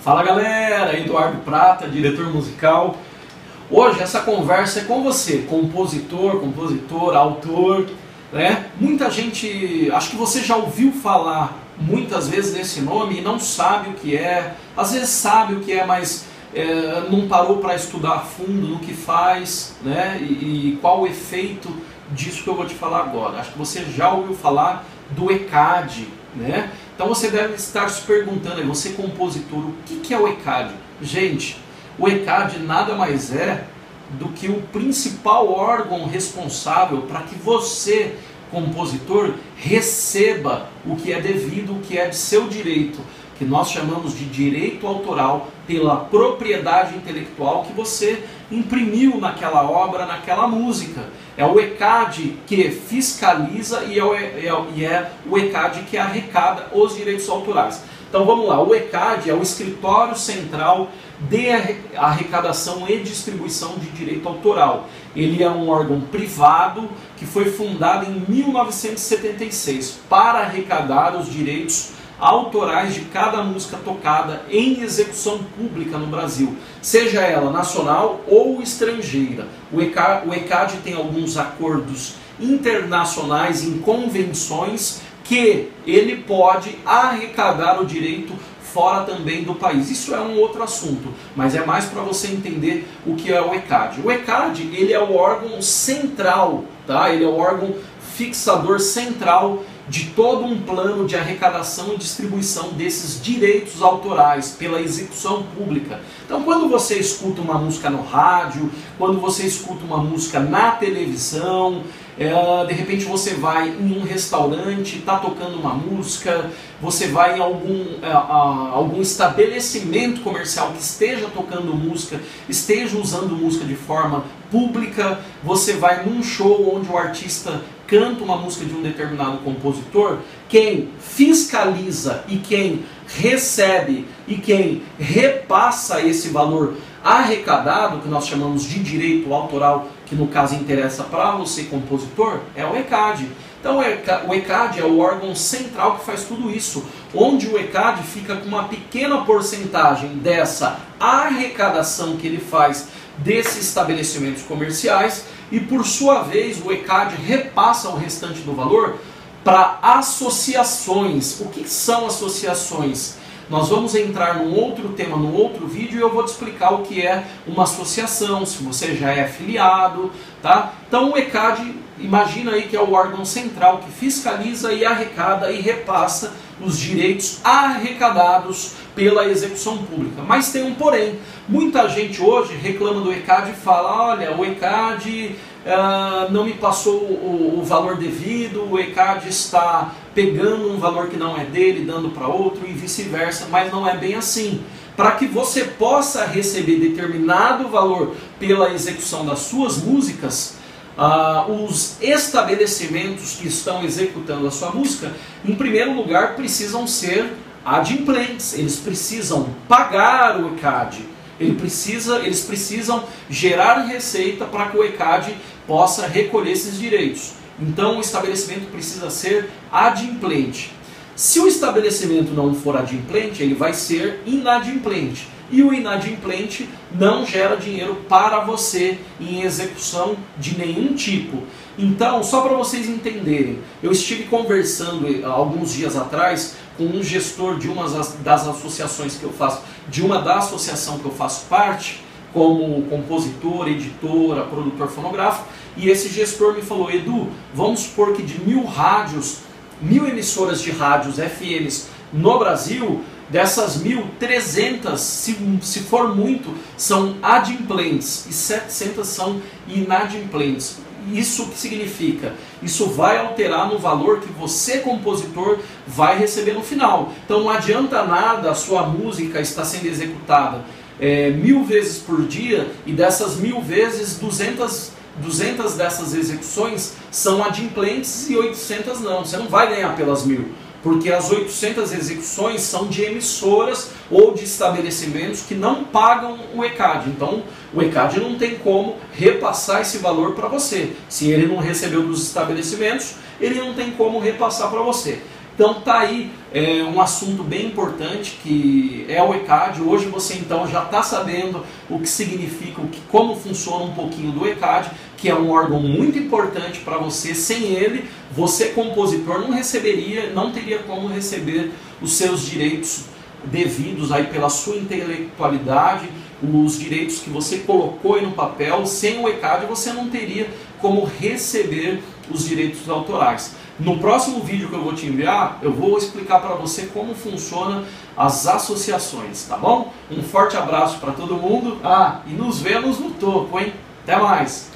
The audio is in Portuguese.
Fala galera, Eduardo Prata, diretor musical. Hoje essa conversa é com você, compositor, compositor, autor, né? Muita gente, acho que você já ouviu falar muitas vezes desse nome e não sabe o que é, às vezes sabe o que é, mas é, não parou para estudar a fundo no que faz, né? E, e qual o efeito disso que eu vou te falar agora. Acho que você já ouviu falar do ECAD, né? Então você deve estar se perguntando, você compositor, o que, é o ECAD? Gente, o ECAD nada mais é do que o principal órgão responsável para que você, compositor, receba o que é devido, o que é de seu direito, que nós chamamos de direito autoral pela propriedade intelectual que você imprimiu naquela obra, naquela música. É o ECAD que fiscaliza e é o, é, e é o ECAD que arrecada os direitos autorais. Então vamos lá, o ECAD é o Escritório Central de Arrecadação e Distribuição de Direito Autoral. Ele é um órgão privado que foi fundado em 1976 para arrecadar os direitos autorais de cada música tocada em execução pública no Brasil, seja ela nacional ou estrangeira. O ECAD, o ECAD tem alguns acordos internacionais em convenções que ele pode arrecadar o direito fora também do país. Isso é um outro assunto, mas é mais para você entender o que é o ECAD. O ECAD ele é o órgão central, tá? Ele é o órgão fixador central de todo um plano de arrecadação e distribuição desses direitos autorais pela execução pública. Então, quando você escuta uma música no rádio, quando você escuta uma música na televisão, é, de repente você vai em um restaurante, está tocando uma música, você vai em algum, é, algum estabelecimento comercial que esteja tocando música, esteja usando música de forma pública, você vai num show onde o artista canta uma música de um determinado compositor, quem fiscaliza e quem recebe e quem repassa esse valor arrecadado, que nós chamamos de direito autoral, que no caso interessa para você compositor, é o ECAD. Então o ECAD é o órgão central que faz tudo isso, onde o ECAD fica com uma pequena porcentagem dessa arrecadação que ele faz desses estabelecimentos comerciais e por sua vez o ECAD repassa o restante do valor para associações. O que são associações? Nós vamos entrar num outro tema, num outro vídeo, e eu vou te explicar o que é uma associação, se você já é afiliado, tá? Então o ECAD, imagina aí que é o órgão central que fiscaliza e arrecada e repassa os direitos arrecadados pela execução pública. Mas tem um porém. Muita gente hoje reclama do ECAD e fala, olha, o ECAD uh, não me passou o, o, valor devido, o ECAD está pegando um valor que não é dele, dando para outro e vice-versa, mas não é bem assim. Para que você possa receber determinado valor pela execução das suas músicas, uh, os estabelecimentos que estão executando a sua música, em primeiro lugar, precisam ser adimplentes, eles precisam pagar o ECAD. Ele precisa, eles precisam gerar receita para que o ECAD possa recolher esses direitos. Então o estabelecimento precisa ser adimplente. Se o estabelecimento não for adimplente, ele vai ser inadimplente. E o inadimplente não gera dinheiro para você em execução de nenhum tipo. Então, só para vocês entenderem, eu estive conversando eh, alguns dias atrás com um gestor de uma das associações que eu faço, de uma da associação que eu faço parte, como compositor, editora, produtor fonográfico, e esse gestor me falou, Edu, vamos supor que de mil rádios, mil emissoras de rádios FMs no Brasil, dessas mil, 300, se, se for muito, são adimplentes e 700 são inadimplentes. Isso que significa? Isso vai alterar no valor que você, compositor, vai receber no final. Então não adianta nada a sua música estar sendo executada é, mil vezes por dia e dessas mil vezes, 200, 200 dessas execuções são adimplentes e 800 não. Você não vai ganhar pelas mil porque as 800 execuções são de emissoras ou de estabelecimentos que não pagam o ECAD. Então, o ECAD não tem como repassar esse valor para você. Se ele não recebeu dos estabelecimentos, ele não tem como repassar para você. Então tá aí é, um assunto bem importante que é o ECAD. Hoje você então já está sabendo o que significa, o que, como funciona um pouquinho do ECAD, que é um órgão muito importante para você. Sem ele, você compositor não receberia, não teria como receber os seus direitos devidos aí pela sua intelectualidade, os direitos que você colocou aí no papel. Sem o ECAD você não teria como receber os direitos autorais. No próximo vídeo que eu vou te enviar, eu vou explicar para você como funciona as associações, tá bom? Um forte abraço para todo mundo. Ah, e nos vemos no topo, hein? Até mais!